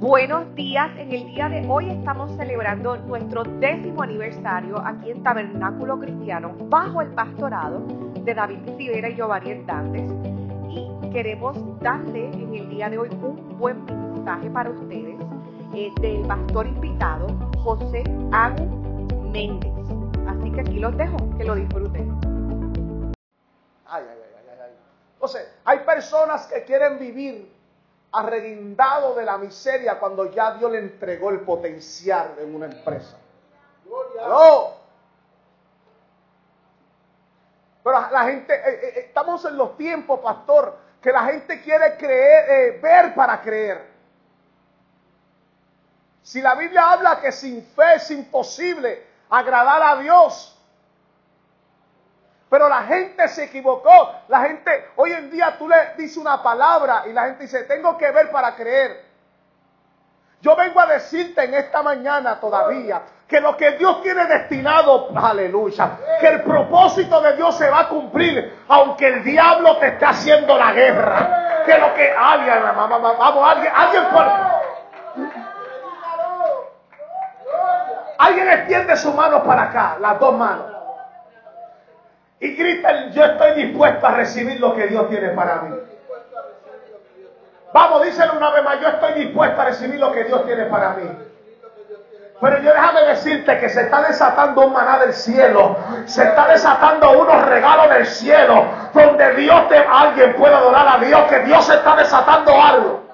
Buenos días, en el día de hoy estamos celebrando nuestro décimo aniversario aquí en Tabernáculo Cristiano bajo el pastorado de David Rivera y Giovanni Hernández y queremos darle en el día de hoy un buen mensaje para ustedes eh, del pastor invitado José Agu Méndez. Así que aquí los dejo, que lo disfruten. Ay, ay, ay, ay, ay. Entonces, hay personas que quieren vivir arreguindado de la miseria cuando ya Dios le entregó el potencial en una empresa. ¡Aló! Pero la gente, eh, eh, estamos en los tiempos, pastor, que la gente quiere creer, eh, ver para creer. Si la Biblia habla que sin fe es imposible agradar a Dios, pero la gente se equivocó. La gente, hoy en día tú le dices una palabra y la gente dice, tengo que ver para creer. Yo vengo a decirte en esta mañana todavía que lo que Dios tiene destinado, aleluya, que el propósito de Dios se va a cumplir, aunque el diablo te esté haciendo la guerra. Que lo que alguien, vamos, alguien, alguien. Alguien extiende su mano para acá, las dos manos y gritan, yo estoy dispuesto a recibir lo que Dios tiene para mí. Vamos, díselo una vez más, yo estoy dispuesto a recibir lo que Dios tiene para mí. Pero yo déjame decirte que se está desatando un maná del cielo, se está desatando unos regalos del cielo, donde Dios te, alguien puede adorar a Dios, que Dios está desatando algo.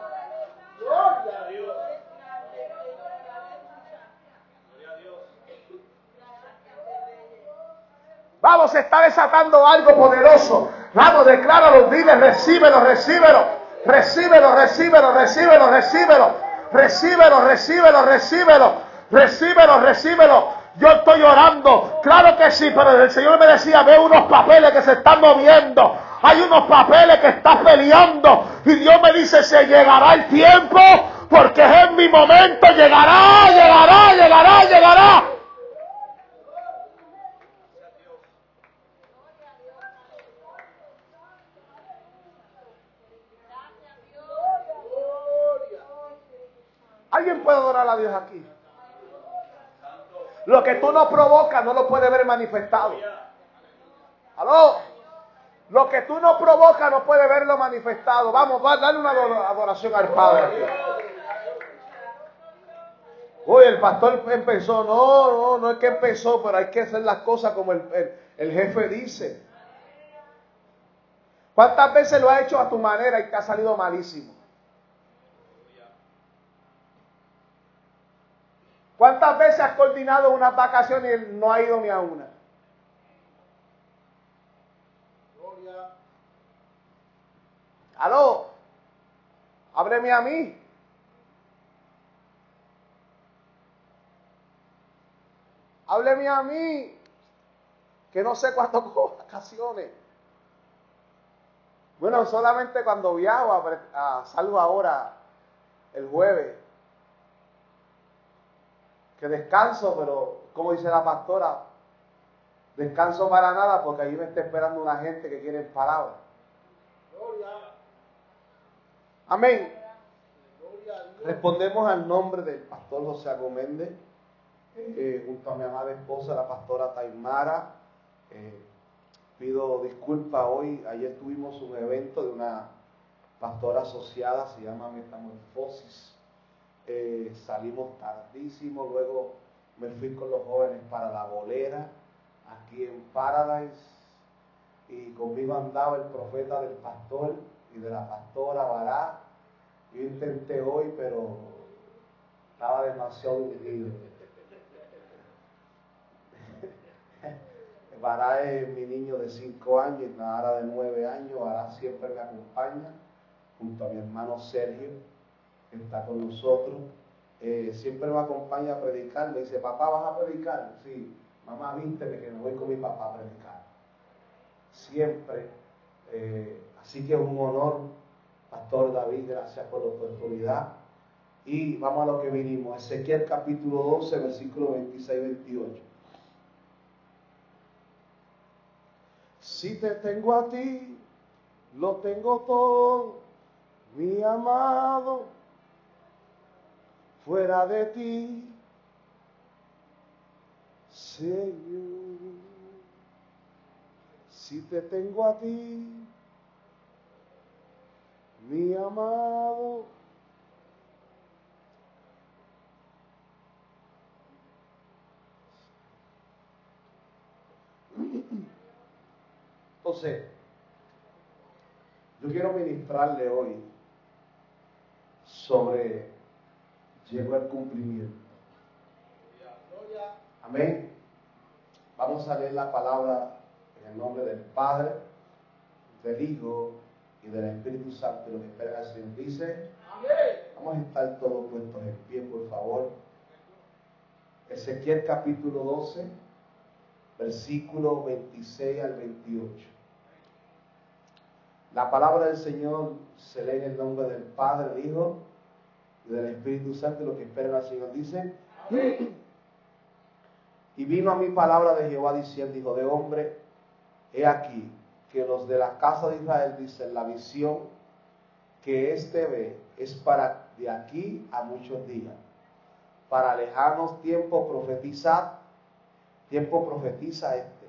Vamos, se está desatando algo poderoso. Vamos, decláralo, dile, recíbelo, recíbelo. Recíbelo, recíbelo, recíbelo, recíbelo. Recíbelo, recíbelo, recíbelo. Recíbelo, recíbelo. Yo estoy orando. Claro que sí, pero el Señor me decía, ve unos papeles que se están moviendo. Hay unos papeles que están peleando. Y Dios me dice, se llegará el tiempo. Porque es en mi momento. Llegará, llegará, llegará, llegará. ¿Alguien puede adorar a Dios aquí? Lo que tú no provocas no lo puede ver manifestado. ¿Aló? Lo que tú no provocas no puede verlo manifestado. Vamos, va, dale una adoración al Padre. Uy, el pastor empezó. No, no, no es que empezó, pero hay que hacer las cosas como el, el jefe dice. ¿Cuántas veces lo ha hecho a tu manera y te ha salido malísimo? ¿Cuántas veces has coordinado unas vacaciones y no ha ido ni a una? Gloria. Aló, ábreme a mí. Hábleme a mí, que no sé cuándo cojo vacaciones. Bueno, solamente cuando viajo, a, salgo ahora el jueves que descanso, pero como dice la pastora, descanso para nada porque allí me está esperando una gente que quiere palabras. Amén. Respondemos al nombre del pastor José Agoméndez, eh, junto a mi amada esposa, la pastora Taimara. Eh, pido disculpas hoy, ayer tuvimos un evento de una pastora asociada, se llama Metamorfosis eh, salimos tardísimo, luego me fui con los jóvenes para la bolera, aquí en Paradise, y conmigo andaba el profeta del pastor y de la pastora Bará. Yo intenté hoy, pero estaba demasiado hundido. Bará es mi niño de 5 años y Nara de 9 años. Bará siempre me acompaña junto a mi hermano Sergio está con nosotros. Eh, siempre me acompaña a predicar. Me dice, papá, ¿vas a predicar? Sí, mamá, vísteme que me voy con mi papá a predicar. Siempre. Eh, así que es un honor, Pastor David, gracias por la oportunidad. Y vamos a lo que vinimos. Ezequiel capítulo 12, versículo 26 28. Si te tengo a ti, lo tengo todo, mi amado fuera de ti, Señor. Si te tengo a ti, mi amado. Entonces, yo quiero ministrarle hoy sobre llegó el cumplimiento. Amén. Vamos a leer la palabra en el nombre del Padre, del Hijo y del Espíritu Santo. Lo que espera el Señor dice. Vamos a estar todos puestos en pie, por favor. Ezequiel capítulo 12, versículo 26 al 28. La palabra del Señor se lee en el nombre del Padre, del Hijo y del Espíritu Santo. Lo que espera el Señor dice. Y vino a mi palabra de Jehová diciendo, hijo de hombre, he aquí que los de la casa de Israel dicen, la visión que éste ve es para de aquí a muchos días. Para lejanos tiempos profetizad, tiempo profetiza este.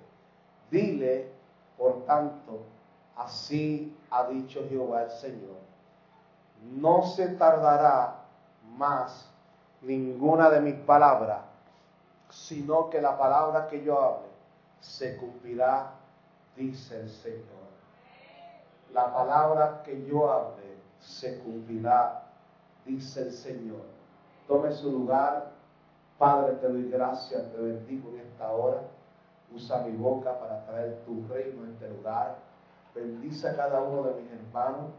Dile, por tanto, así ha dicho Jehová el Señor. No se tardará más ninguna de mis palabras sino que la palabra que yo hable se cumplirá, dice el Señor. La palabra que yo hable se cumplirá, dice el Señor. Tome su lugar. Padre, te doy gracias, te bendigo en esta hora. Usa mi boca para traer tu reino en este lugar. Bendice a cada uno de mis hermanos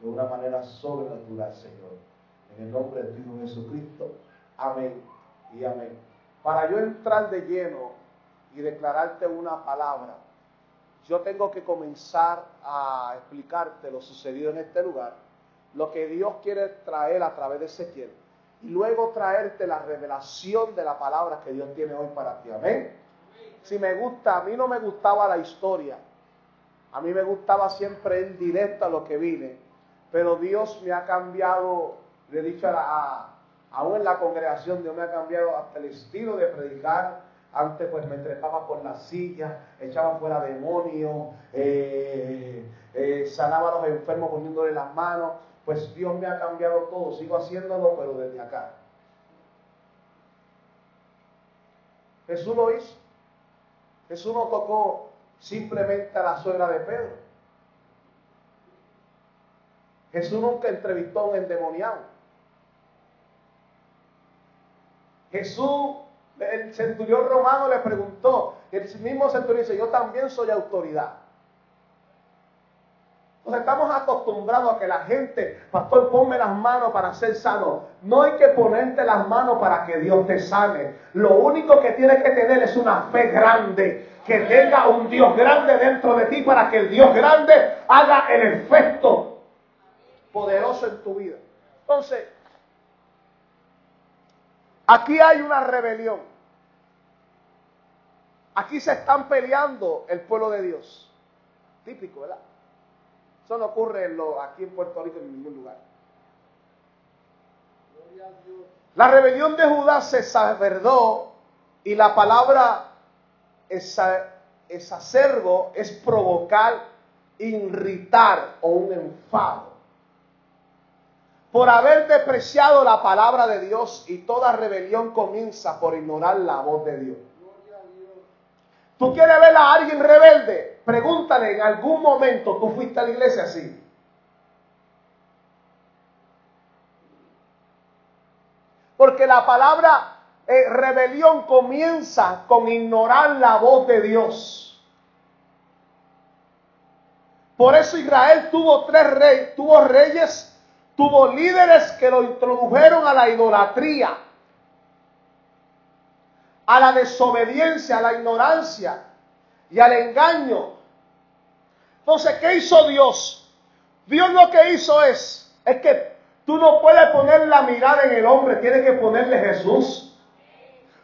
de una manera sobrenatural, Señor. En el nombre de tu Jesucristo. Amén y amén. Para yo entrar de lleno y declararte una palabra, yo tengo que comenzar a explicarte lo sucedido en este lugar, lo que Dios quiere traer a través de Ezequiel, y luego traerte la revelación de la palabra que Dios tiene hoy para ti. Amén. Si me gusta, a mí no me gustaba la historia, a mí me gustaba siempre en directo a lo que vine, pero Dios me ha cambiado, le he dicho Aún en la congregación Dios me ha cambiado hasta el estilo de predicar. Antes pues me trepaba por la silla, echaba fuera demonios, eh, eh, sanaba a los enfermos poniéndole las manos. Pues Dios me ha cambiado todo. Sigo haciéndolo, pero desde acá. Jesús lo hizo. Jesús no tocó simplemente a la suegra de Pedro. Jesús nunca entrevistó a un endemoniado. Jesús, el centurión romano le preguntó, el mismo centurión dice, yo también soy autoridad. Entonces estamos acostumbrados a que la gente, pastor, ponme las manos para ser sano. No hay que ponerte las manos para que Dios te sane. Lo único que tienes que tener es una fe grande. Que tenga un Dios grande dentro de ti para que el Dios grande haga el efecto poderoso en tu vida. Entonces, Aquí hay una rebelión. Aquí se están peleando el pueblo de Dios. Típico, ¿verdad? Eso no ocurre aquí en Puerto Rico en ningún lugar. La rebelión de Judá se saberdó y la palabra exacerbo es provocar, irritar o un enfado por haber despreciado la palabra de Dios y toda rebelión comienza por ignorar la voz de Dios. ¿Tú quieres ver a alguien rebelde? Pregúntale, en algún momento tú fuiste a la iglesia así. Porque la palabra eh, rebelión comienza con ignorar la voz de Dios. Por eso Israel tuvo tres reyes, tuvo reyes Tuvo líderes que lo introdujeron a la idolatría, a la desobediencia, a la ignorancia y al engaño. Entonces, ¿qué hizo Dios? Dios lo que hizo es, es que tú no puedes poner la mirada en el hombre, tienes que ponerle Jesús.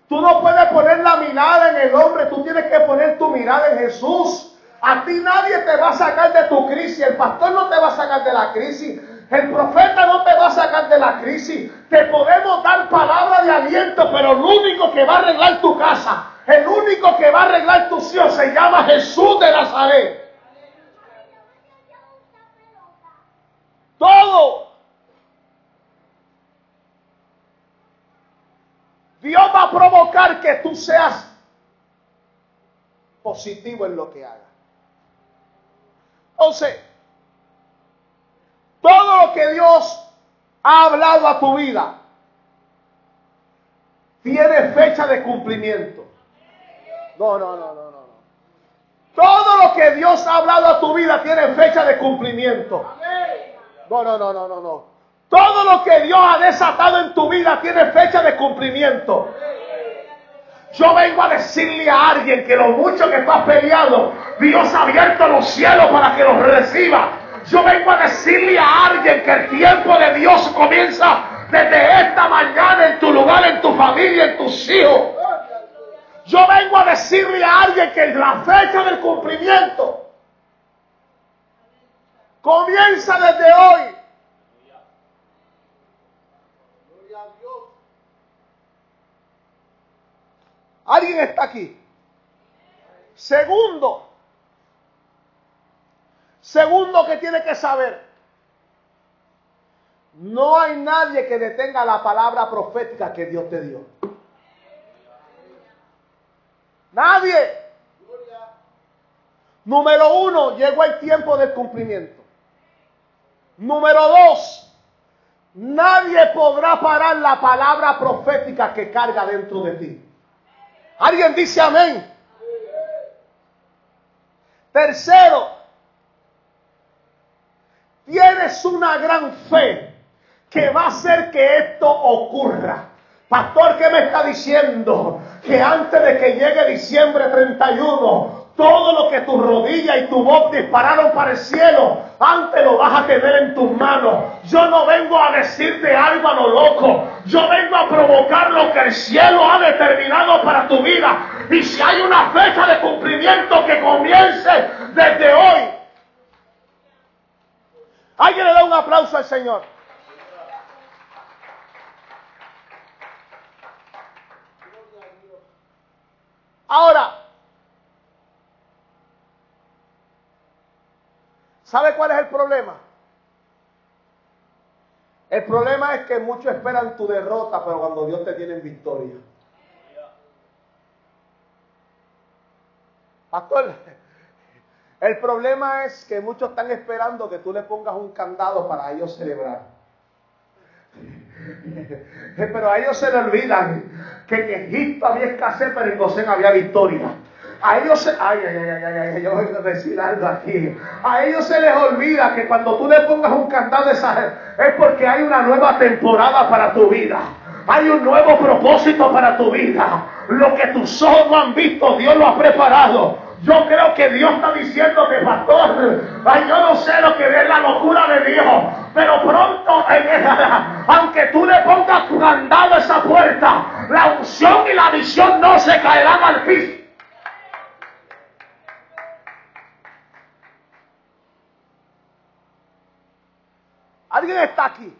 Tú no puedes poner la mirada en el hombre, tú tienes que poner tu mirada en Jesús. A ti nadie te va a sacar de tu crisis, el pastor no te va a sacar de la crisis, El profeta no te va a sacar de la crisis. Te podemos dar palabra de aliento, pero el único que va a arreglar tu casa, el único que va a arreglar tus hijos se llama Jesús de Nazaret. Todo. Dios va a provocar que tú seas positivo en lo que hagas. Entonces, todo lo que Dios ha hablado a tu vida tiene fecha de cumplimiento. No, no, no, no, no. Todo lo que Dios ha hablado a tu vida tiene fecha de cumplimiento. No, no, no, no, no, no. Todo lo que Dios ha desatado en tu vida tiene fecha de cumplimiento. Yo vengo a decirle a alguien que lo mucho que estás peleando, Dios ha abierto los cielos para que los reciba. Yo vengo a decirle a alguien que el tiempo de Dios comienza desde esta mañana en tu lugar, en tu familia, en tus hijos. Yo vengo a decirle a alguien que la fecha del cumplimiento comienza desde hoy. ¿Alguien está aquí? Segundo, segundo que tiene que saber, no hay nadie que detenga la palabra profética que Dios te dio. Nadie. Número uno, llegó el tiempo del cumplimiento. Número dos, nadie podrá parar la palabra profética que carga dentro de ti. ¿Alguien dice amén? Tercero, tienes una gran fe que va a hacer que esto ocurra. Pastor, ¿qué me está diciendo? Que antes de que llegue diciembre 31, todo lo que tu rodilla y tu voz dispararon para el cielo, antes lo vas a tener en tus manos. Yo no vengo a decirte algo a lo loco. Yo vengo a provocar lo que el cielo ha determinado para tu vida. Y si hay una fecha de cumplimiento que comience desde hoy. Alguien le da un aplauso al Señor. Ahora, ¿sabe cuál es el problema? El problema es que muchos esperan tu derrota, pero cuando Dios te tiene en victoria. Pastor, el problema es que muchos están esperando que tú le pongas un candado para ellos celebrar. Pero a ellos se les olvidan que en Egipto había escasez, pero en Gosén había victoria. A ellos se, ay, ay, ay, ay, ay, yo voy a decir algo aquí. A ellos se les olvida que cuando tú le pongas un candado es porque hay una nueva temporada para tu vida. Hay un nuevo propósito para tu vida. Lo que tus ojos no han visto, Dios lo ha preparado. Yo creo que Dios está diciendo que pastor, ay, yo no sé lo que es la locura de Dios, pero pronto, aunque tú le pongas candado a esa puerta, la unción y la visión no se caerán al piso. ¿Alguien está aquí?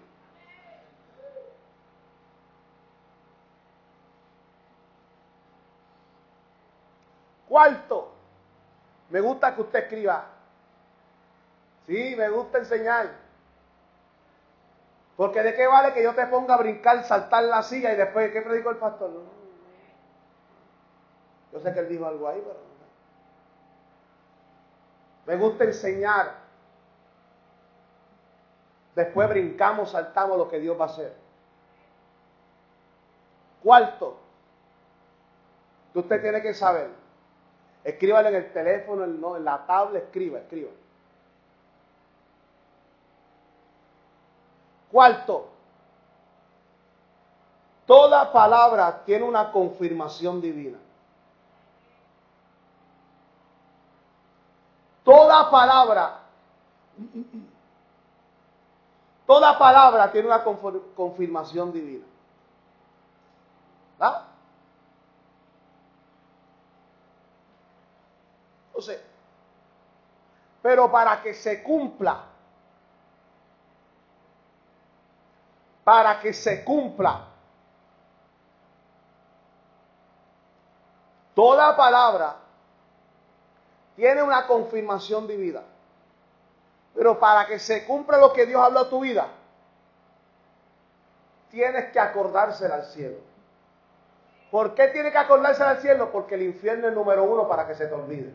Cuarto, me gusta que usted escriba. Sí, me gusta enseñar. Porque de qué vale que yo te ponga a brincar, saltar la silla y después, ¿qué predicó el pastor? Yo sé que él dijo algo ahí, pero... Me gusta enseñar. Después brincamos, saltamos lo que Dios va a hacer. Cuarto, que usted tiene que saber. Escríbale en el teléfono, en la tabla, escriba, escriba. Cuarto, toda palabra tiene una confirmación divina. Toda palabra, toda palabra tiene una confirmación divina. ¿Verdad? Pero para que se cumpla, para que se cumpla. Toda palabra tiene una confirmación divina. Pero para que se cumpla lo que Dios habló a tu vida, tienes que acordársela al cielo. ¿Por qué tiene que acordársela al cielo? Porque el infierno es número uno para que se te olvide.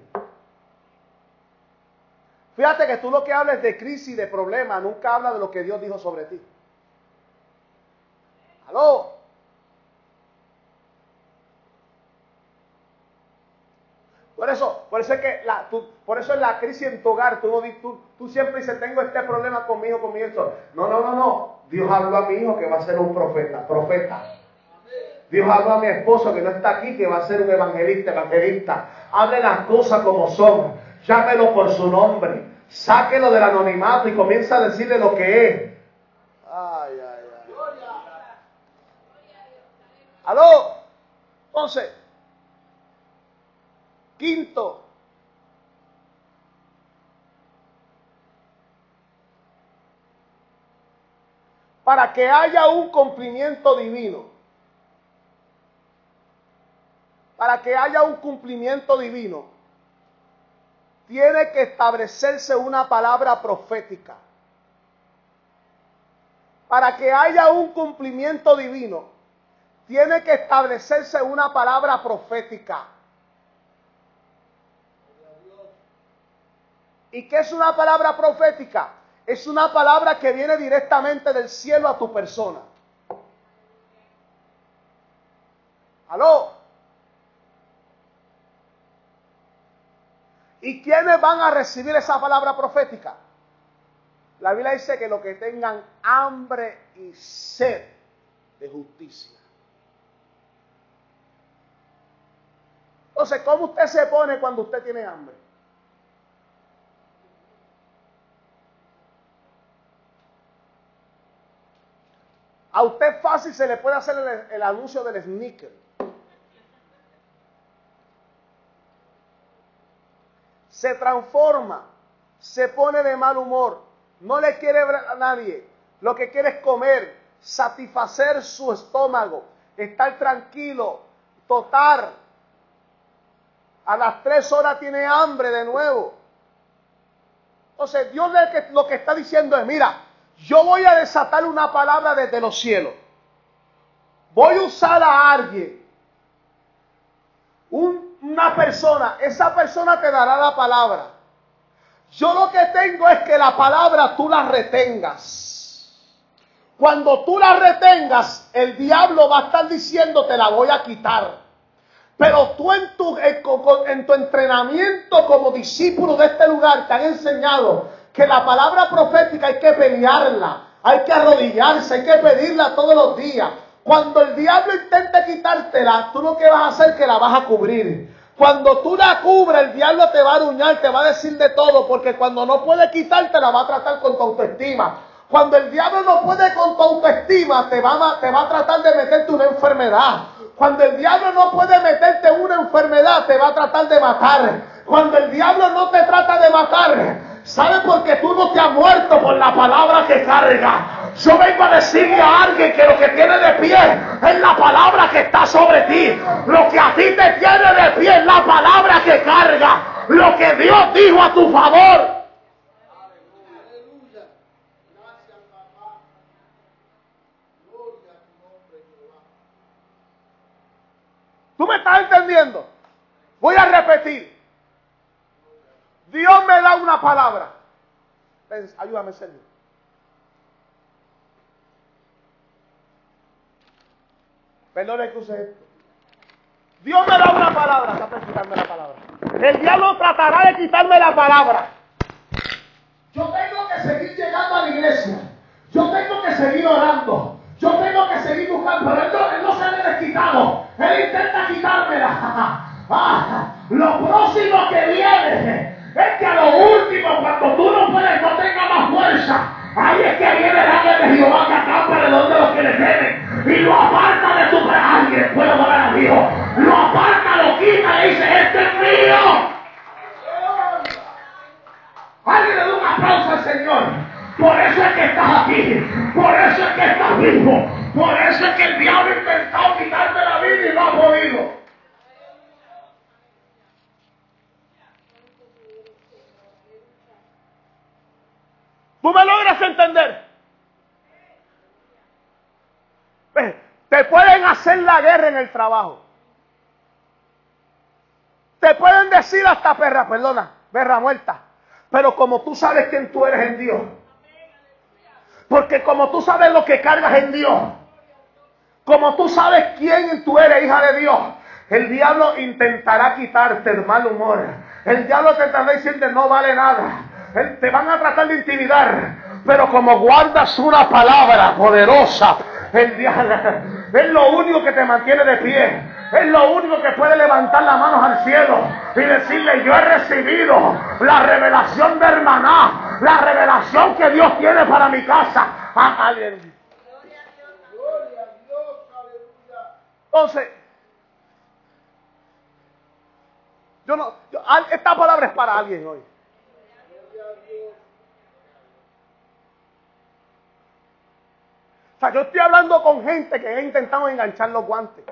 Fíjate que tú lo que hablas de crisis, de problema, nunca habla de lo que Dios dijo sobre ti. ¿Aló? Por eso, por eso es que la, por eso es la crisis en tu hogar. Tú, tú, tú, siempre dices, tengo este problema con mi hijo, con mi hijo. No, no, no, no. Dios habló a mi hijo que va a ser un profeta, profeta. Dios habló a mi esposo que no está aquí, que va a ser un evangelista, evangelista. Hable las cosas como son. Llámelo por su nombre. Sáquelo del anonimato y comienza a decirle lo que es. Ay, ay, ay. ¿Aló? Entonces, quinto, para que haya un cumplimiento divino, para que haya un cumplimiento divino, tiene que establecerse una palabra profética. Para que haya un cumplimiento divino, tiene que establecerse una palabra profética. ¿Y qué es una palabra profética? Es una palabra que viene directamente del cielo a tu persona. ¿Aló? ¿Y quiénes van a recibir esa palabra profética? La Biblia dice que los que tengan hambre y sed de justicia. Entonces, ¿cómo usted se pone cuando usted tiene hambre? A usted fácil se le puede hacer el, anuncio del sneaker. Se transforma, se pone de mal humor, no le quiere ver a nadie, lo que quiere es comer, satisfacer su estómago, estar tranquilo, totar. A las tres horas tiene hambre de nuevo. Entonces Dios lo que está diciendo es, mira, yo voy a desatar una palabra desde los cielos. Voy a usar a alguien, un una persona, esa persona te dará la palabra. Yo lo que tengo es que la palabra tú la retengas. Cuando tú la retengas, el diablo va a estar diciendo te la voy a quitar. Pero tú en tu, en tu entrenamiento como discípulo de este lugar te han enseñado que la palabra profética hay que pelearla, hay que arrodillarse, hay que pedirla todos los días. Cuando el diablo intente quitártela, tú lo que vas a hacer es que la vas a cubrir. Cuando tú la cubres, el diablo te va a aruñar, te va a decir de todo, porque cuando no puede quitarte, la va a tratar con tu autoestima. Cuando el diablo no puede con tu autoestima, te va, a, te va a tratar de meterte una enfermedad. Cuando el diablo no puede meterte una enfermedad, te va a tratar de matar. Cuando el diablo no te trata de matar, ¿sabe por qué tú no te has muerto por la palabra que carga? Yo vengo a decirle a alguien que lo que tiene de pie es la palabra que está sobre ti. Lo que a ti te tiene de pie es la palabra que carga. Lo que Dios dijo a tu favor. ¿Tú me estás entendiendo? Voy a repetir. Dios me da una palabra. Ayúdame, Señor. Perdón que use esto. Dios me da una palabra, está quitarme la palabra. El diablo tratará de quitarme la palabra. Yo tengo que seguir llegando a la iglesia. Yo tengo que seguir orando. Yo tengo que seguir buscando. Pero él no, se le ha quitado. Él intenta quitármela. Ah, lo próximo que viene es que a lo último, cuando tú no puedes, no tengas más fuerza. Ahí es que viene el ángel de Jehová que acampa de donde los que le temen y lo aparta de tu presencia. Alguien puede adorar a Dios. Lo aparta, lo quita, le dice, este es mío. Alguien le da un aplauso al Señor. Por eso es que estás aquí. Por eso es que estás vivo. Por eso es que el diablo ha intentado quitarte la vida y no ha podido. ¿Tú me logras entender? Hacer la guerra en el trabajo. Te pueden decir hasta perra, perdona, perra muerta. Pero como tú sabes quién tú eres en Dios. Porque como tú sabes lo que cargas en Dios. Como tú sabes quién tú eres, hija de Dios. El diablo intentará quitarte el mal humor. El diablo te intentará decirte no vale nada. Te van a tratar de intimidar. Pero como guardas una palabra poderosa, el diablo es lo único que te mantiene de pie. Es lo único que puede levantar las manos al cielo y decirle, yo he recibido la revelación de hermaná, la revelación que Dios tiene para mi casa. Entonces, yo no, esta palabra es para alguien hoy. O yo estoy hablando con gente que ha intentado enganchar los guantes.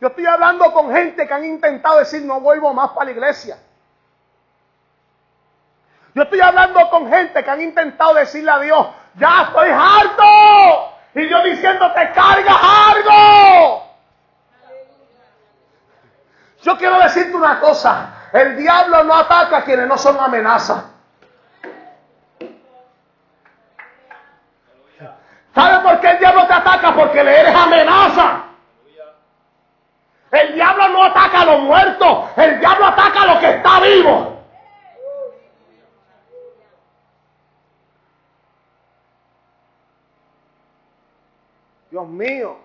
Yo estoy hablando con gente que han intentado decir no vuelvo más para la iglesia. Yo estoy hablando con gente que han intentado decirle a Dios, ya estoy harto. Y Dios diciéndote, cargas algo. Yo quiero decirte una cosa, el diablo no ataca a quienes no son amenaza. ¿Sabes por qué el diablo te ataca? Porque le eres amenaza. El diablo no ataca a los muertos, el diablo ataca a lo que está vivo. Dios mío.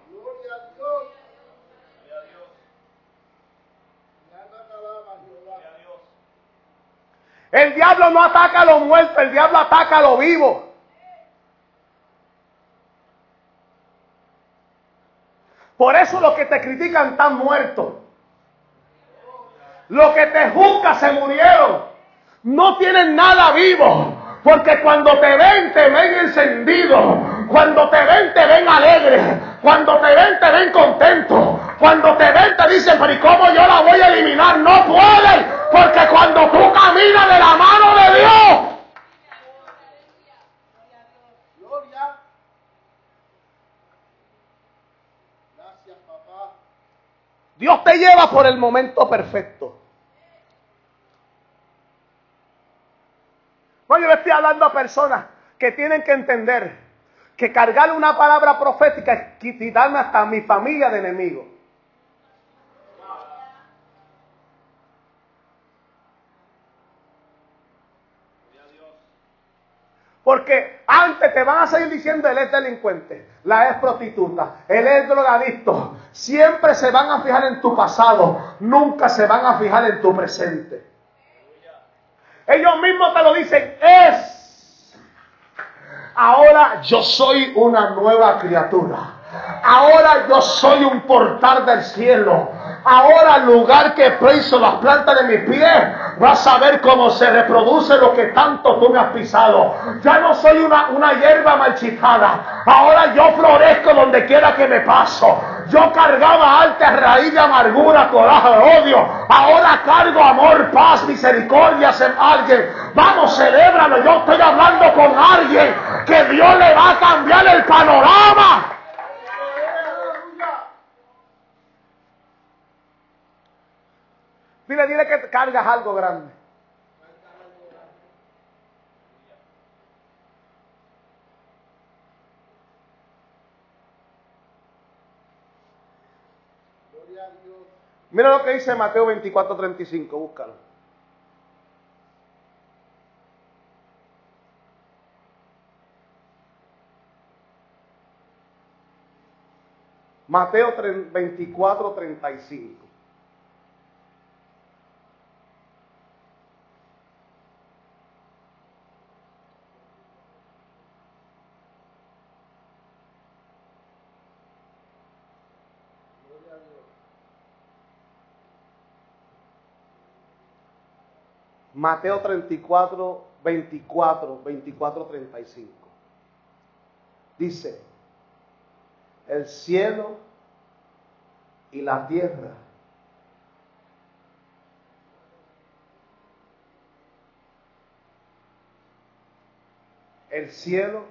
El diablo no ataca a los muertos, el diablo ataca a los vivos. Por eso los que te critican están muertos. Los que te juzgan se murieron. No tienen nada vivo. Porque cuando te ven, te ven encendido. Cuando te ven, te ven alegre. Cuando te ven, te ven contento. Cuando te ven, te dicen, pero ¿y cómo yo la voy a eliminar? No pueden. Porque cuando tú caminas de la mano de Dios, Dios te lleva por el momento perfecto. No, yo le estoy hablando a personas que tienen que entender que cargar una palabra profética es quitarme hasta mi familia de enemigos. Porque antes te van a seguir diciendo él es delincuente, la es prostituta, él es drogadicto. Siempre se van a fijar en tu pasado, nunca se van a fijar en tu presente. Ellos mismos te lo dicen, es. Ahora yo soy una nueva criatura. Ahora yo soy un portal del cielo. Ahora el lugar que preso las plantas de mis pies, vas a ver cómo se reproduce lo que tanto tú me has pisado. Ya no soy una, una hierba marchitada. Ahora yo florezco donde quiera que me paso. Yo cargaba alta raíz de amargura, coraje, odio. Ahora cargo amor, paz, misericordia en alguien. Vamos, celébralo. Yo estoy hablando con alguien que Dios le va a cambiar el panorama. Dile, dile que cargas algo grande. Mira lo que dice Mateo 24, 35, búscalo. Mateo 24, 35. Mateo 34, 24, 24, 35. Dice, el cielo y la tierra el cielo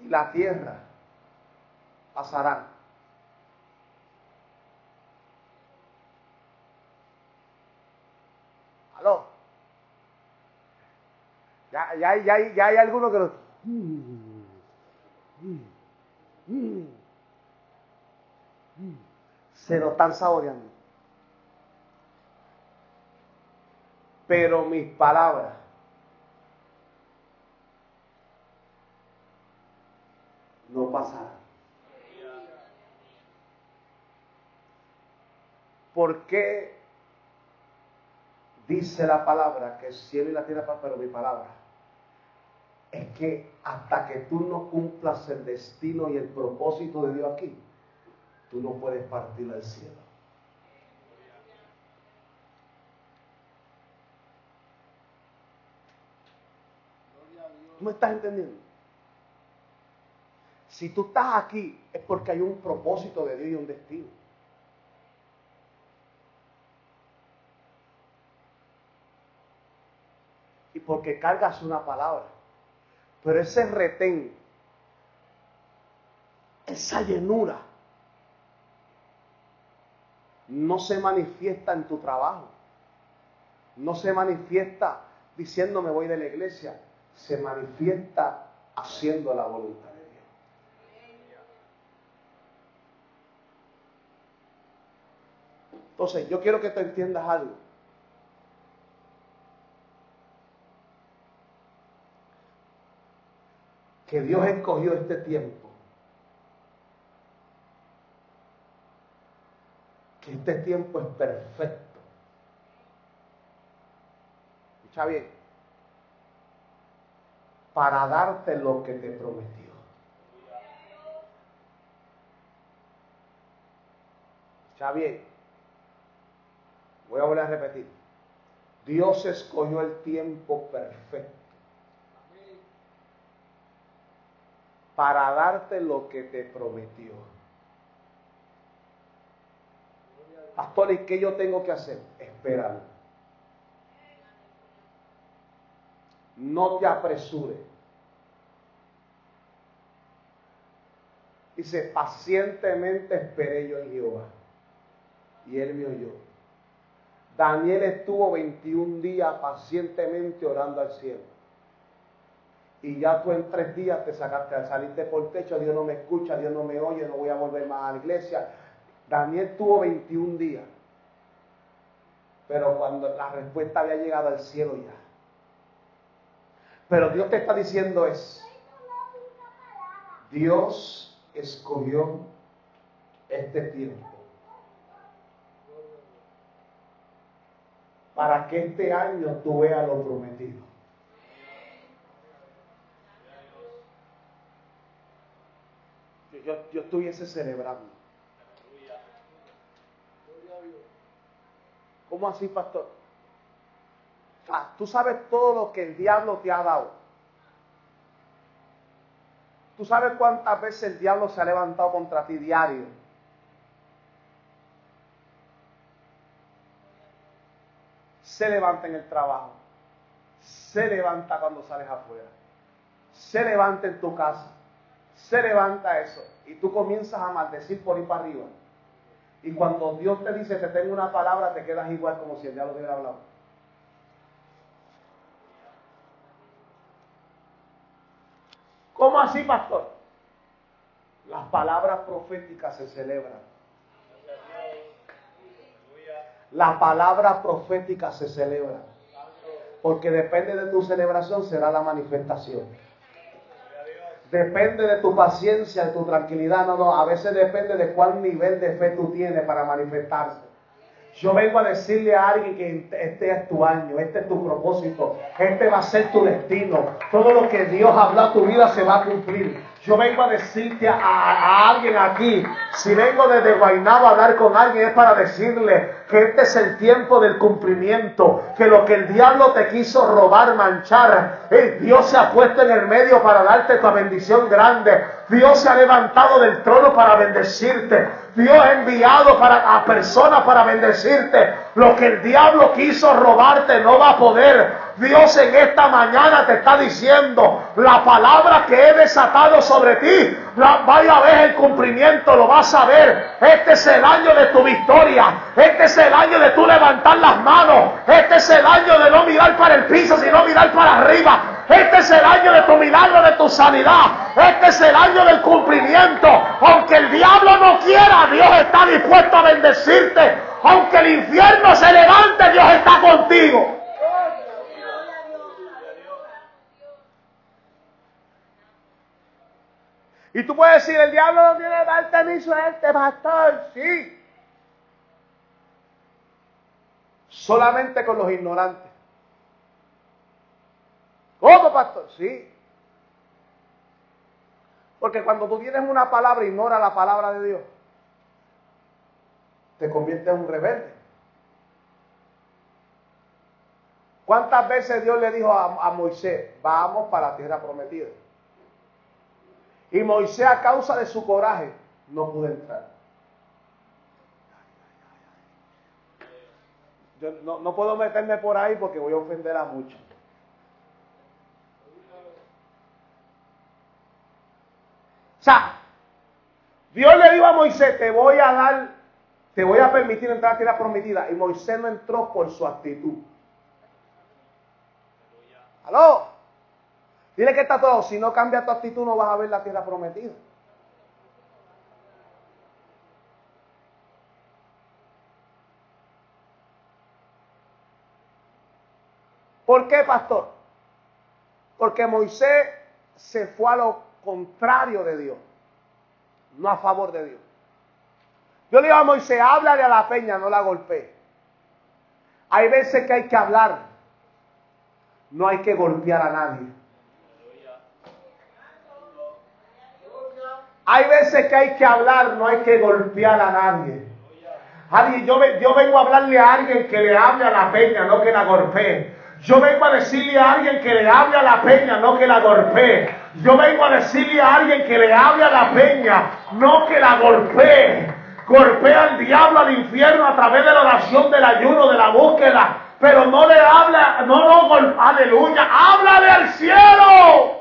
y la tierra pasarán. ¿Aló? Ya, ya, ya, ya hay algunos que lo... Se lo están saboreando. Pero mis palabras no pasarán. ¿Por qué dice la palabra que el cielo y la tierra pasan, pero mi palabra? Es que hasta que tú no cumplas el destino y el propósito de Dios aquí, tú no puedes partir al cielo. ¿Tú me estás entendiendo? Si tú estás aquí es porque hay un propósito de Dios y un destino. porque cargas una palabra. Pero ese retén, esa llenura, no se manifiesta en tu trabajo. No se manifiesta diciendo me voy de la iglesia. Se manifiesta haciendo la voluntad de Dios. Entonces, yo quiero que te entiendas algo. Que Dios escogió este tiempo. Que este tiempo es perfecto. Escucha bien. Para darte lo que te prometió. Escucha bien. Voy a volver a repetir. Dios escogió el tiempo perfecto para darte lo que te prometió. Pastor, ¿y qué yo tengo que hacer? Espéralo. No te apresures. Dice, pacientemente esperé yo en Jehová. Y él me oyó. Daniel estuvo 21 días pacientemente orando al cielo y ya tú en tres días te sacaste al salirte por techo, Dios no me escucha, Dios no me oye, no voy a volver más a la iglesia. Daniel tuvo 21 días, pero cuando la respuesta había llegado al cielo ya. Pero Dios te está diciendo es, Dios escogió este tiempo para que este año tú veas lo prometido. Yo, estuviese celebrando. ¿Cómo así, pastor? tú sabes todo lo que el diablo te ha dado. Tú sabes cuántas veces el diablo se ha levantado contra ti diario. Se levanta en el trabajo. Se levanta cuando sales afuera. Se levanta en tu casa se levanta eso y tú comienzas a maldecir por ir para arriba. Y cuando Dios te dice, te tengo una palabra, te quedas igual como si el diablo hubiera hablado. ¿Cómo así, pastor? Las palabras proféticas se celebran. La palabra profética se celebra. Porque depende de tu celebración será la manifestación. Depende de tu paciencia, de tu tranquilidad. No, no, a veces depende de cuál nivel de fe tú tienes para manifestarse. Yo vengo a decirle a alguien que este es tu año, este es tu propósito, este va a ser tu destino. Todo lo que Dios habló a tu vida se va a cumplir. Yo vengo a decirte a, alguien aquí, si vengo desde Guaynabo a hablar con alguien es para decirle que este es el tiempo del cumplimiento, que lo que el diablo te quiso robar, manchar, eh, Dios se ha puesto en el medio para darte tu bendición grande. Dios se ha levantado del trono para bendecirte. Dios ha enviado para, a personas para bendecirte. Lo que el diablo quiso robarte no va a poder Dios en esta mañana te está diciendo, la palabra que he desatado sobre ti, vaya a ver el cumplimiento, lo vas a ver. Este es el año de tu victoria, este es el año de tu levantar las manos, este es el año de no mirar para el piso, sino mirar para arriba. Este es el año de tu milagro, de tu sanidad. Este es el año del cumplimiento. Aunque el diablo no quiera, Dios está dispuesto a bendecirte. Aunque el infierno se levante, Dios está contigo. Y tú puedes decir, el diablo no tiene permiso a este pastor. Sí. Solamente con los ignorantes. ¿Cómo, pastor? Sí. Porque cuando tú tienes una palabra, ignora la palabra de Dios. Te conviertes en un rebelde. ¿Cuántas veces Dios le dijo a, a Moisés, vamos para la tierra prometida? Y Moisés a causa de su coraje no pudo entrar. Yo no, no puedo meterme por ahí porque voy a ofender a muchos. O sea, Dios le dijo a Moisés, te voy a dar, te voy a permitir entrar a la tierra prometida. Y Moisés no entró por su actitud. ¿Aló? Dile que está todo. Si no cambia tu actitud, no vas a ver la tierra prometida. ¿Por qué, pastor? Porque Moisés se fue a lo contrario de Dios, no a favor de Dios. Yo le digo a Moisés, háblale a la peña, no la golpee. Hay veces que hay que hablar, no hay que golpear a nadie. Hay veces que hay que hablar, no hay que golpear a nadie. yo, yo vengo a hablarle a alguien que le hable a la peña, no que la golpee. Yo vengo a decirle a alguien que le hable a la peña, no que la golpee. Yo vengo a decirle a alguien que le hable a la peña, no que la golpee. Golpea al diablo, al infierno a través de la oración, del ayuno, de la búsqueda. Pero no le habla, no, no, aleluya, háblale al cielo.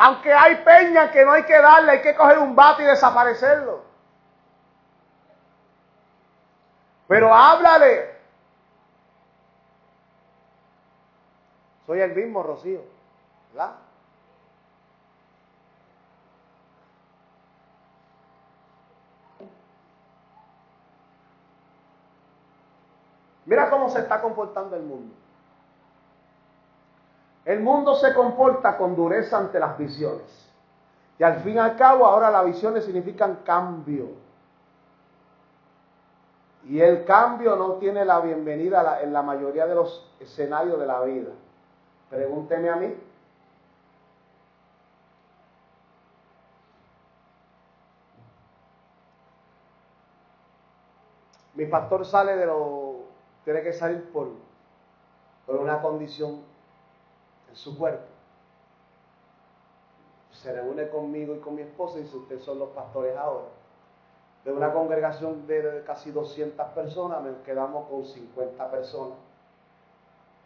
Aunque hay peña que no hay que darle, hay que coger un bate y desaparecerlo. Pero háblale. Soy el mismo Rocío, ¿verdad? Mira cómo se está comportando el mundo. El mundo se comporta con dureza ante las visiones. Y al fin y al cabo, ahora las visiones significan cambio. Y el cambio no tiene la bienvenida en la mayoría de los escenarios de la vida. Pregúnteme a mí. Mi pastor sale de lo... Tiene que salir por, por una condición en su cuerpo. Se reúne conmigo y con mi esposa y dice, ustedes son los pastores ahora. De una congregación de casi 200 personas, nos quedamos con 50 personas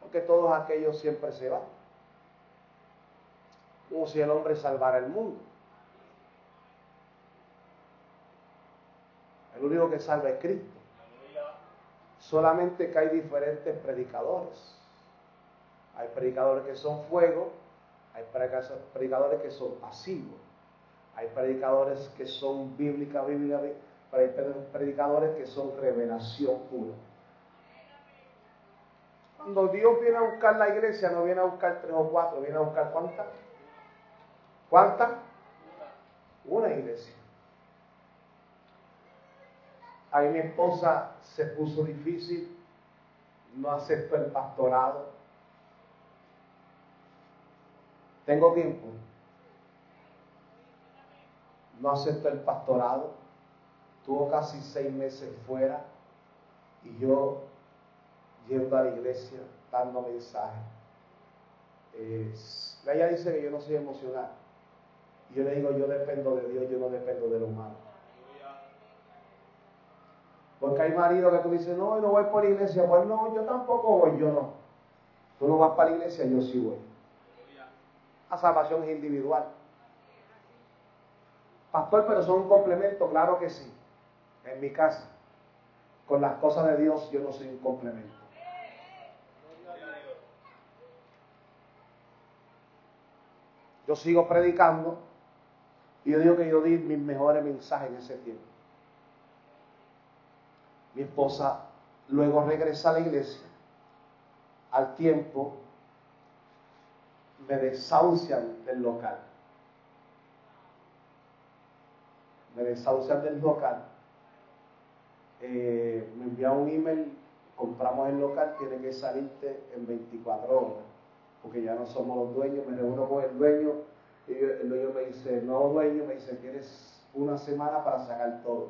porque todos aquellos siempre se van. Como si el hombre salvara el mundo. El único que salva es Cristo. Solamente que hay diferentes predicadores. Hay predicadores que son fuego, hay predicadores que son pasivos, hay predicadores que son bíblica, bíblica, hay predicadores que son revelación pura. Cuando Dios viene a buscar la iglesia, no viene a buscar tres o cuatro, viene a buscar cuántas. ¿Cuántas? Una iglesia. Ahí mi esposa se puso difícil, no aceptó el pastorado. Tengo tiempo. No aceptó el pastorado. Tuvo casi seis meses fuera y yo yendo a la iglesia, dando mensajes. ella dice que yo no soy emocional. Y yo le digo, yo dependo de Dios, yo no dependo de lo humano. Porque hay maridos que tú dices, no, no voy por la iglesia. Pues no, yo tampoco voy, yo no. Tú no vas para la iglesia, yo sí voy. La salvación es individual. Pastor, pero son un complemento, claro que sí. En mi casa, con las cosas de Dios, yo no soy un complemento. Yo sigo predicando y yo digo que yo di mis mejores mensajes en ese tiempo. Mi esposa luego regresa a la iglesia. Al tiempo me desahucian del local. Me desahucian del local. Eh, me envía un email, compramos el local, tiene que salirte en 24 horas, porque ya no somos los dueños, me reúno con el dueño, y el dueño me dice, no dueño, me dice, tienes una semana para sacar todo.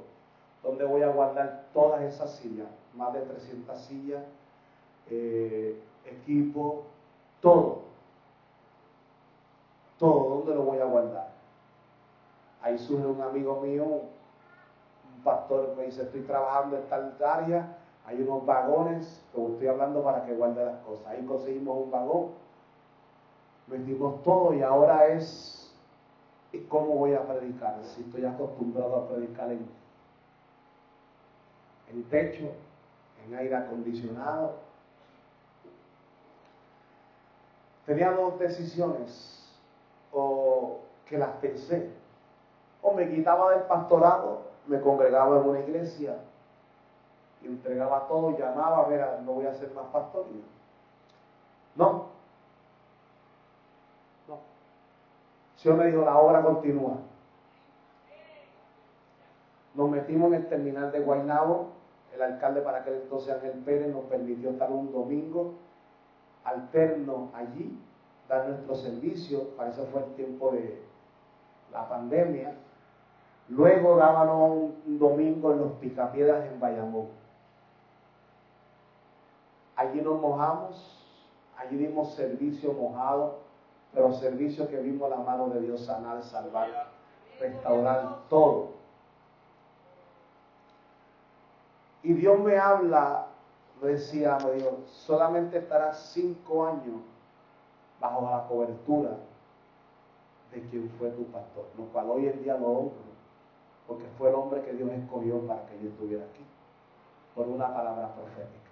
¿Dónde voy a guardar todas esas sillas? Más de 300 sillas, eh, equipo, todo todo, ¿dónde lo voy a guardar? Ahí surge un amigo mío, un pastor me dice, estoy trabajando en tal área, hay unos vagones, como estoy hablando para que guarde las cosas. Ahí conseguimos un vagón, metimos todo y ahora es, cómo voy a predicar? Si estoy acostumbrado a predicar en, en techo, en aire acondicionado. Tenía dos decisiones o que las pensé. O me quitaba del pastorado, me congregaba en una iglesia, entregaba todo, llamaba, mira, no voy a hacer más pastoría. No. No. El Señor me dijo, la obra continúa. Nos metimos en el terminal de Guaynabo. El alcalde para aquel entonces, Ángel Pérez, nos permitió estar un domingo alterno allí dar nuestro servicio, para eso fue el tiempo de la pandemia. Luego dábamos un domingo en los Picapiedras en Bayamón. Allí nos mojamos, allí dimos servicio mojado, pero servicio que vimos la mano de Dios sanar, salvar, restaurar todo. Y Dios me habla, decía, me dijo, solamente estarás cinco años bajo la cobertura de quien fue tu pastor, lo cual hoy en día lo honro, porque fue el hombre que Dios escogió para que yo estuviera aquí, por una palabra profética.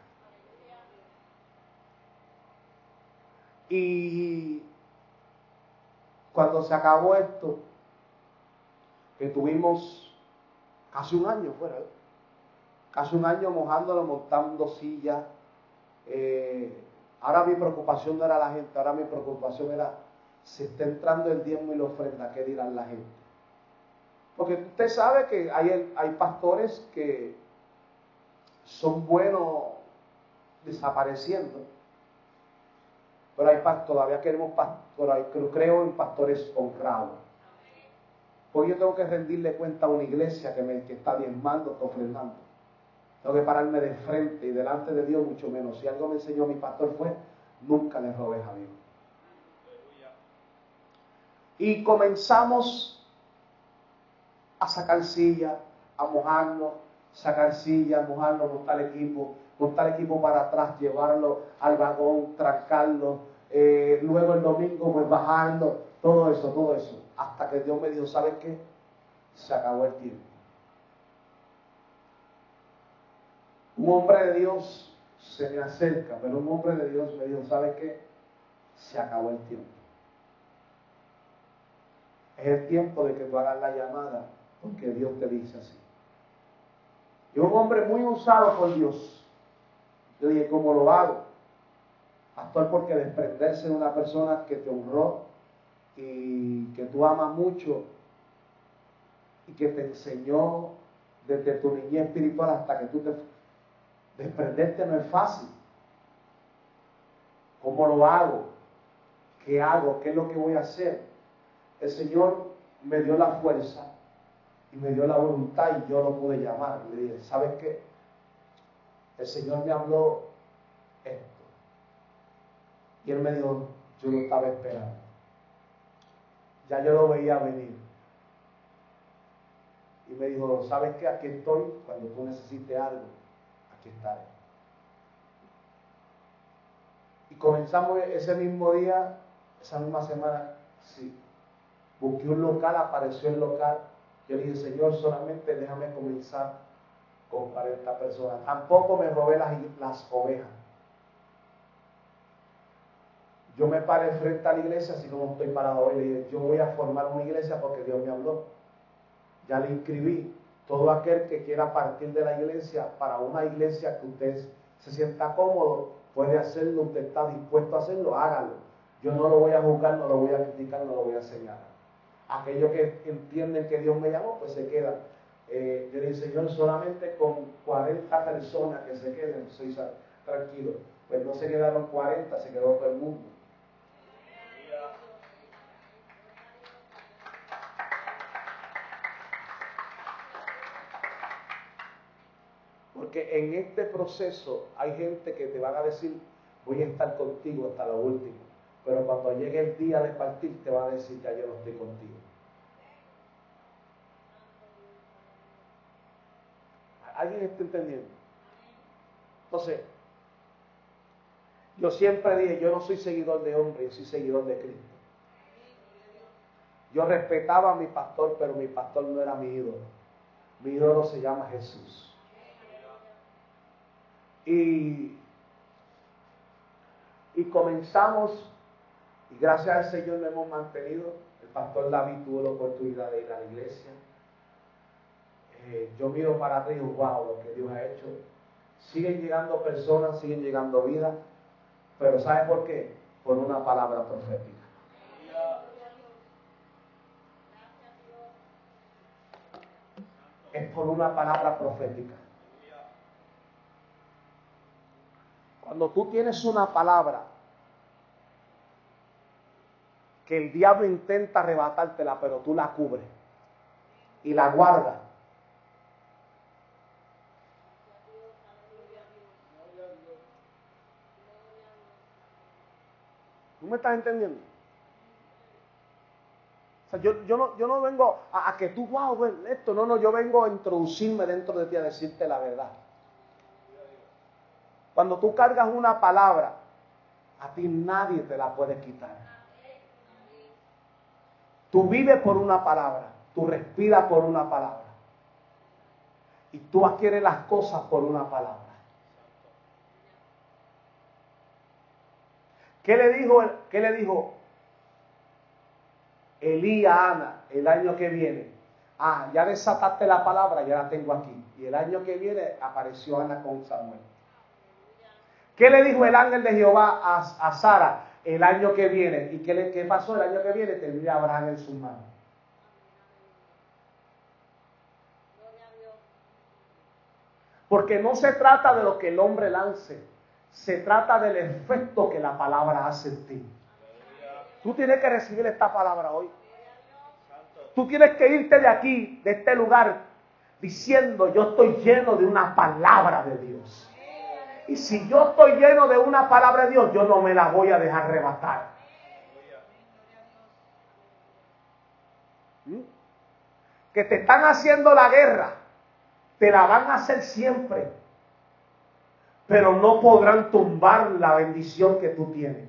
Y cuando se acabó esto, que tuvimos casi un año fuera, casi un año mojándolo, montando sillas, eh, Ahora mi preocupación no era la gente, ahora mi preocupación era si está entrando el diezmo y la ofrenda, ¿qué dirán la gente? Porque usted sabe que hay, hay pastores que son buenos desapareciendo, pero hay todavía queremos pastores, creo en pastores honrados. Porque yo tengo que rendirle cuenta a una iglesia que me que está diezmando, está ofrendando. Tengo que pararme de frente y delante de Dios mucho menos. Si algo me enseñó mi pastor fue, nunca le robes a Dios. Y comenzamos a sacar silla, a mojarnos, sacar silla, mojarnos, montar equipo, montar equipo para atrás, llevarlo al vagón, trancarlo, eh, luego el domingo pues bajarlo, todo eso, todo eso. Hasta que Dios me dijo, ¿sabes qué? Se acabó el tiempo. Un hombre de Dios se me acerca, pero un hombre de Dios me dijo, ¿sabe qué? Se acabó el tiempo. Es el tiempo de que tú hagas la llamada, porque Dios te dice así. Y un hombre muy usado por Dios. Yo dije, ¿cómo lo hago? Pastor, porque desprenderse de una persona que te honró y que tú amas mucho y que te enseñó desde tu niñez espiritual hasta que tú te Desprenderte no es fácil. ¿Cómo lo hago? ¿Qué hago? ¿Qué es lo que voy a hacer? El Señor me dio la fuerza y me dio la voluntad y yo lo pude llamar. Le dije, ¿sabes qué? El Señor me habló esto. Y Él me dijo, yo lo estaba esperando. Ya yo lo veía venir. Y me dijo, ¿sabes qué? Aquí estoy cuando tú necesites algo. Y comenzamos ese mismo día, esa misma semana, sí. Busqué un local, apareció el local. Yo le dije, Señor, solamente déjame comenzar con 40 personas. Tampoco me robé las, las ovejas. Yo me paré frente a la iglesia, así como estoy parado hoy, yo voy a formar una iglesia porque Dios me habló. Ya le inscribí. Todo aquel que quiera partir de la iglesia para una iglesia que usted se sienta cómodo, puede hacerlo, usted está dispuesto a hacerlo, hágalo. Yo no lo voy a juzgar, no lo voy a criticar, no lo voy a señalar. Aquellos que entienden que Dios me llamó, pues se quedan. Eh, yo le dije, Señor, solamente con 40 personas que se queden, soy tranquilo. Pues no se quedaron 40, se quedó todo el mundo. Porque en este proceso hay gente que te van a decir, voy a estar contigo hasta lo último. Pero cuando llegue el día de partir, te va a decir, ya yo no estoy contigo. ¿Alguien está entendiendo? Entonces, yo siempre dije, yo no soy seguidor de hombre, yo soy seguidor de Cristo. Yo respetaba a mi pastor, pero mi pastor no era mi ídolo. Mi ídolo se llama Jesús. Y, y comenzamos, y gracias al Señor lo hemos mantenido. El pastor David tuvo la oportunidad de ir a la iglesia. Eh, yo miro para digo, wow, lo que Dios ha hecho. Siguen llegando personas, siguen llegando vidas, pero ¿sabe por qué? Por una palabra profética. Es por una palabra profética. Cuando tú tienes una palabra que el diablo intenta arrebatártela, pero tú la cubres y la guardas. ¿Tú me estás entendiendo? O sea, yo, yo, no, yo no vengo a, a que tú, wow, esto, no, no, yo vengo a introducirme dentro de ti a decirte la verdad. Cuando tú cargas una palabra, a ti nadie te la puede quitar. Tú vives por una palabra, tú respiras por una palabra. Y tú adquieres las cosas por una palabra. ¿Qué le dijo, qué le dijo Elí a Ana el año que viene? Ah, ya desataste la palabra, ya la tengo aquí. Y el año que viene apareció Ana con Samuel. ¿Qué le dijo el ángel de Jehová a, Sara el año que viene? ¿Y qué, le, pasó el año que viene? Tendría Abraham en su mano. Porque no se trata de lo que el hombre lance, se trata del efecto que la palabra hace en ti. Tú tienes que recibir esta palabra hoy. Tú tienes que irte de aquí, de este lugar, diciendo, yo estoy lleno de una palabra de Dios. Y si yo estoy lleno de una palabra de Dios, yo no me la voy a dejar arrebatar. ¿Mm? Que te están haciendo la guerra, te la van a hacer siempre, pero no podrán tumbar la bendición que tú tienes.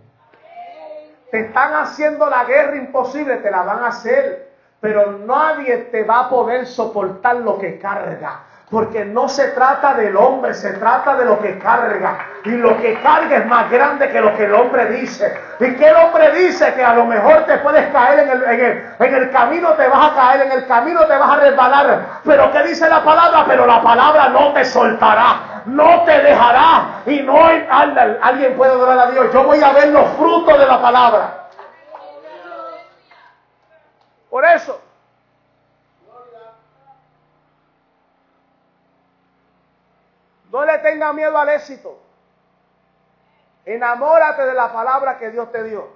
Te están haciendo la guerra imposible, te la van a hacer, pero nadie te va a poder soportar lo que carga. Porque no se trata del hombre, se trata de lo que carga. Y lo que carga es más grande que lo que el hombre dice. Y que el hombre dice que a lo mejor te puedes caer en el, en el, camino, te vas a caer, en el camino te vas a resbalar. Pero ¿qué dice la palabra? Pero la palabra no te soltará, no te dejará. Y no alguien puede adorar a Dios. Yo voy a ver los frutos de la palabra. Por eso, No le tenga miedo al éxito. Enamórate de la palabra que Dios te dio.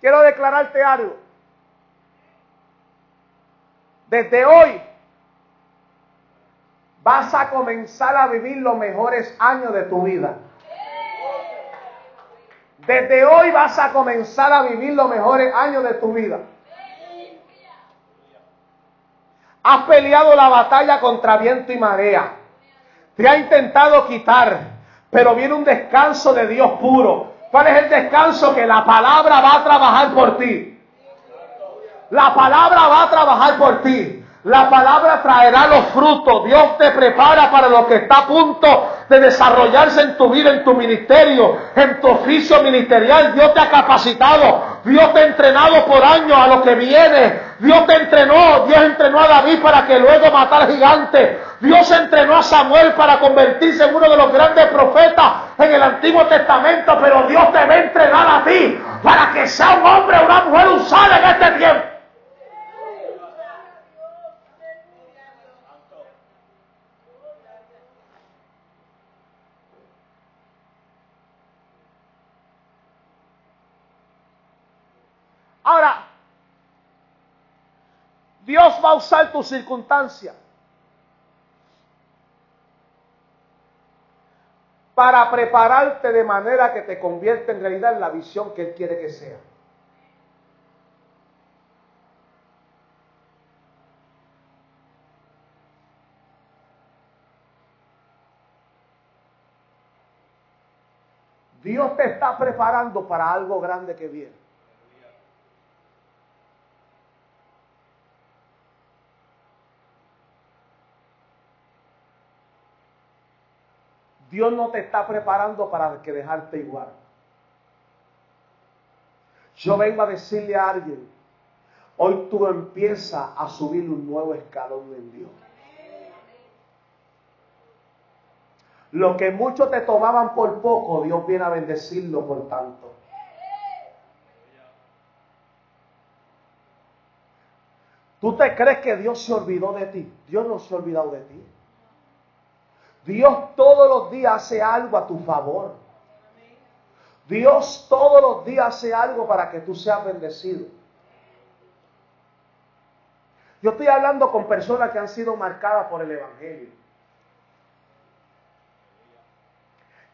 Quiero declararte algo. Desde hoy vas a comenzar a vivir los mejores años de tu vida. Desde hoy vas a comenzar a vivir los mejores años de tu vida. Has peleado la batalla contra viento y marea. Te ha intentado quitar, pero viene un descanso de Dios puro. ¿Cuál es el descanso? Que la palabra va a trabajar por ti. La palabra va a trabajar por ti. La palabra traerá los frutos. Dios te prepara para lo que está a punto de desarrollarse en tu vida, en tu ministerio, en tu oficio ministerial. Dios te ha capacitado. Dios te ha entrenado por años a lo que viene. Dios te entrenó. Dios entrenó a David para que luego matara gigantes. Dios entrenó a Samuel para convertirse en uno de los grandes profetas en el Antiguo Testamento. Pero Dios te va a entrenar a ti para que sea un hombre o una mujer usada en este tiempo. Ahora, Dios va a usar tu circunstancia para prepararte de manera que te convierta en realidad en la visión que Él quiere que sea. Dios te está preparando para algo grande que viene. Dios no te está preparando para que dejarte igual. Yo vengo a decirle a alguien, hoy tú empiezas a subir un nuevo escalón en Dios. Lo que muchos te tomaban por poco, Dios viene a bendecirlo por tanto. ¿Tú te crees que Dios se olvidó de ti? Dios no se ha olvidado de ti. Dios todos los días hace algo a tu favor. Dios todos los días hace algo para que tú seas bendecido. Yo estoy hablando con personas que han sido marcadas por el Evangelio.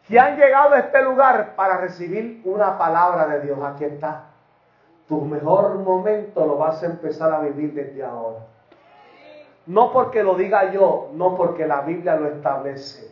Que han llegado a este lugar para recibir una palabra de Dios. Aquí está. Tu mejor momento lo vas a empezar a vivir desde ahora. No porque lo diga yo, no porque la Biblia lo establece.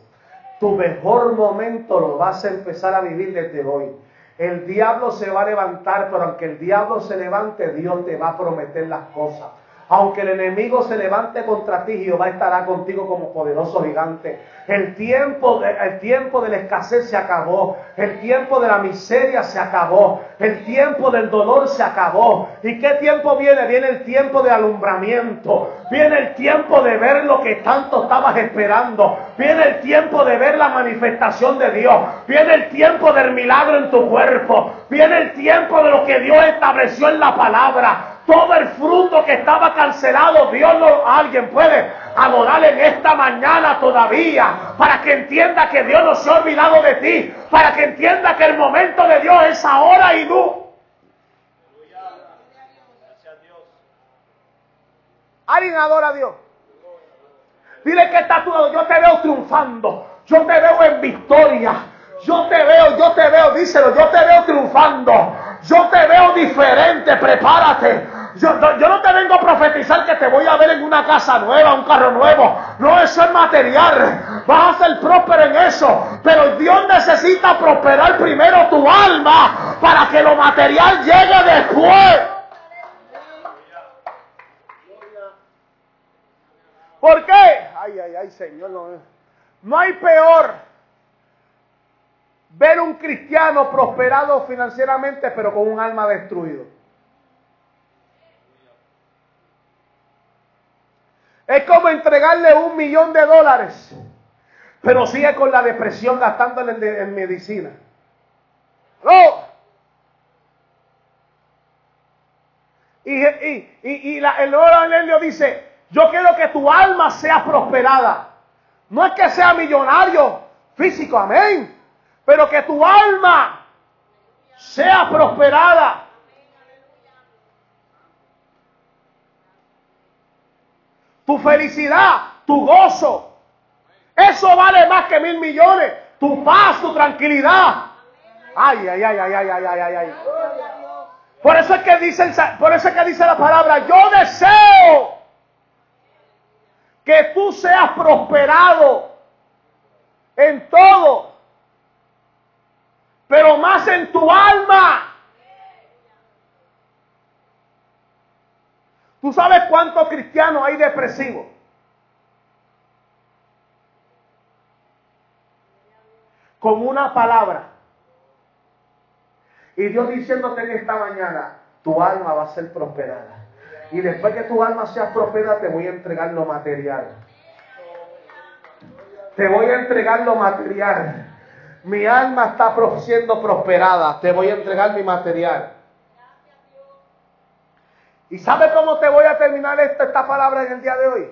Tu mejor momento lo vas a empezar a vivir desde hoy. El diablo se va a levantar, pero aunque el diablo se levante, Dios te va a prometer las cosas. Aunque el enemigo se levante contra ti, Jehová estará contigo como poderoso gigante. El tiempo, el tiempo de la escasez se acabó. El tiempo de la miseria se acabó. El tiempo del dolor se acabó. ¿Y qué tiempo viene? Viene el tiempo de alumbramiento. Viene el tiempo de ver lo que tanto estabas esperando. Viene el tiempo de ver la manifestación de Dios. Viene el tiempo del milagro en tu cuerpo. Viene el tiempo de lo que Dios estableció en la palabra todo el fruto que estaba cancelado, Dios no, alguien puede adorar en esta mañana todavía, para que entienda que Dios no se ha olvidado de ti, para que entienda que el momento de Dios es ahora y no. Alguien adora a Dios. Dile que está tú, yo te veo triunfando, yo te veo en victoria. Yo te veo, yo te veo, díselo, yo te veo triunfando. Yo te veo diferente, prepárate. Yo, no te vengo a profetizar que te voy a ver en una casa nueva, un carro nuevo. No, eso es material. Vas a ser próspero en eso. Pero Dios necesita prosperar primero tu alma para que lo material llegue después. ¿Por qué? Ay, ay, ay, Señor. No, no hay peor ver un cristiano prosperado financieramente, pero con un alma destruido. Es como entregarle un millón de dólares, pero sigue con la depresión gastándole en, medicina. No. Y, y, la, el Evangelio dice, yo quiero que tu alma sea prosperada. No es que sea millonario físico, amén. Pero que tu alma sea prosperada. tu felicidad, tu gozo. Eso vale más que mil millones. Tu paz, tu tranquilidad. Ay, ay, ay, ay, ay, ay, ay, ay. ay, Por eso es que dice, por eso es que dice la palabra, yo deseo que tú seas prosperado en todo, pero más en tu alma. ¿Tú sabes cuántos cristianos hay depresivos? Con una palabra. Y Dios diciéndote en esta mañana, tu alma va a ser prosperada. Y después que tu alma sea prosperada, te voy a entregar lo material. Te voy a entregar lo material. Mi alma está siendo prosperada. Te voy a entregar mi material. ¿Y sabes cómo te voy a terminar esta, esta palabra en el día de hoy?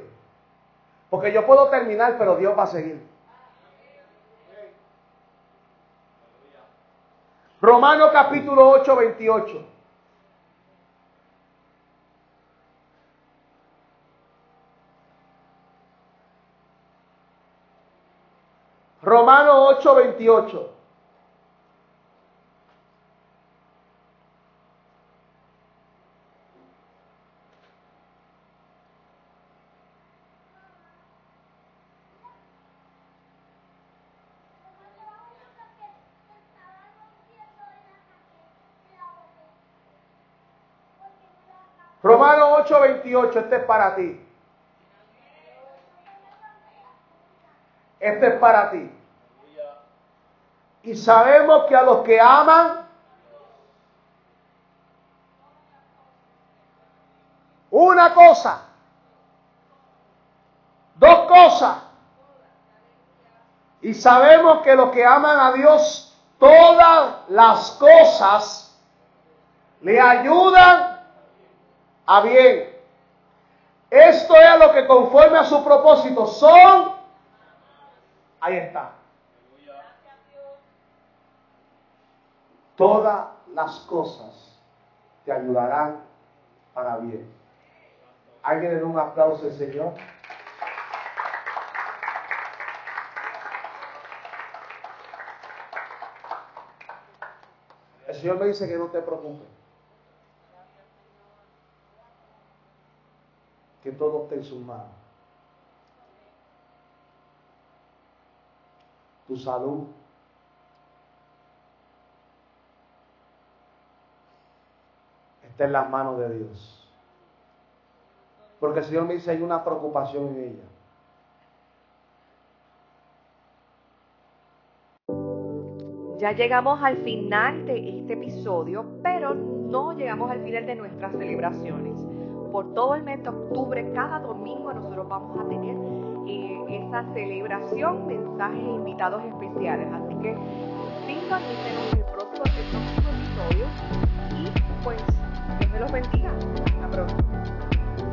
Porque yo puedo terminar, pero Dios va a seguir. Romano capítulo 8, 28. Romano 8, 28. Romano 8:28, este es para ti. Este es para ti. Y sabemos que a los que aman, una cosa, dos cosas. Y sabemos que los que aman a Dios, todas las cosas le ayudan a bien. Esto es lo que conforme a su propósito son. Ahí está. Todas las cosas te ayudarán para bien. ¿Alguien le da un aplauso al Señor? El Señor me dice que no te preocupes. Que todo esté en sus manos. Tu salud. Está en las manos de Dios. Porque el Señor me dice hay una preocupación en ella. Ya llegamos al final de este episodio, pero no llegamos al final de nuestras celebraciones por todo el mes de octubre, cada domingo nosotros vamos a tener eh, esa celebración, mensajes e invitados especiales. Así que sintonícenos el próximo, el próximo episodio y pues Dios me los bendiga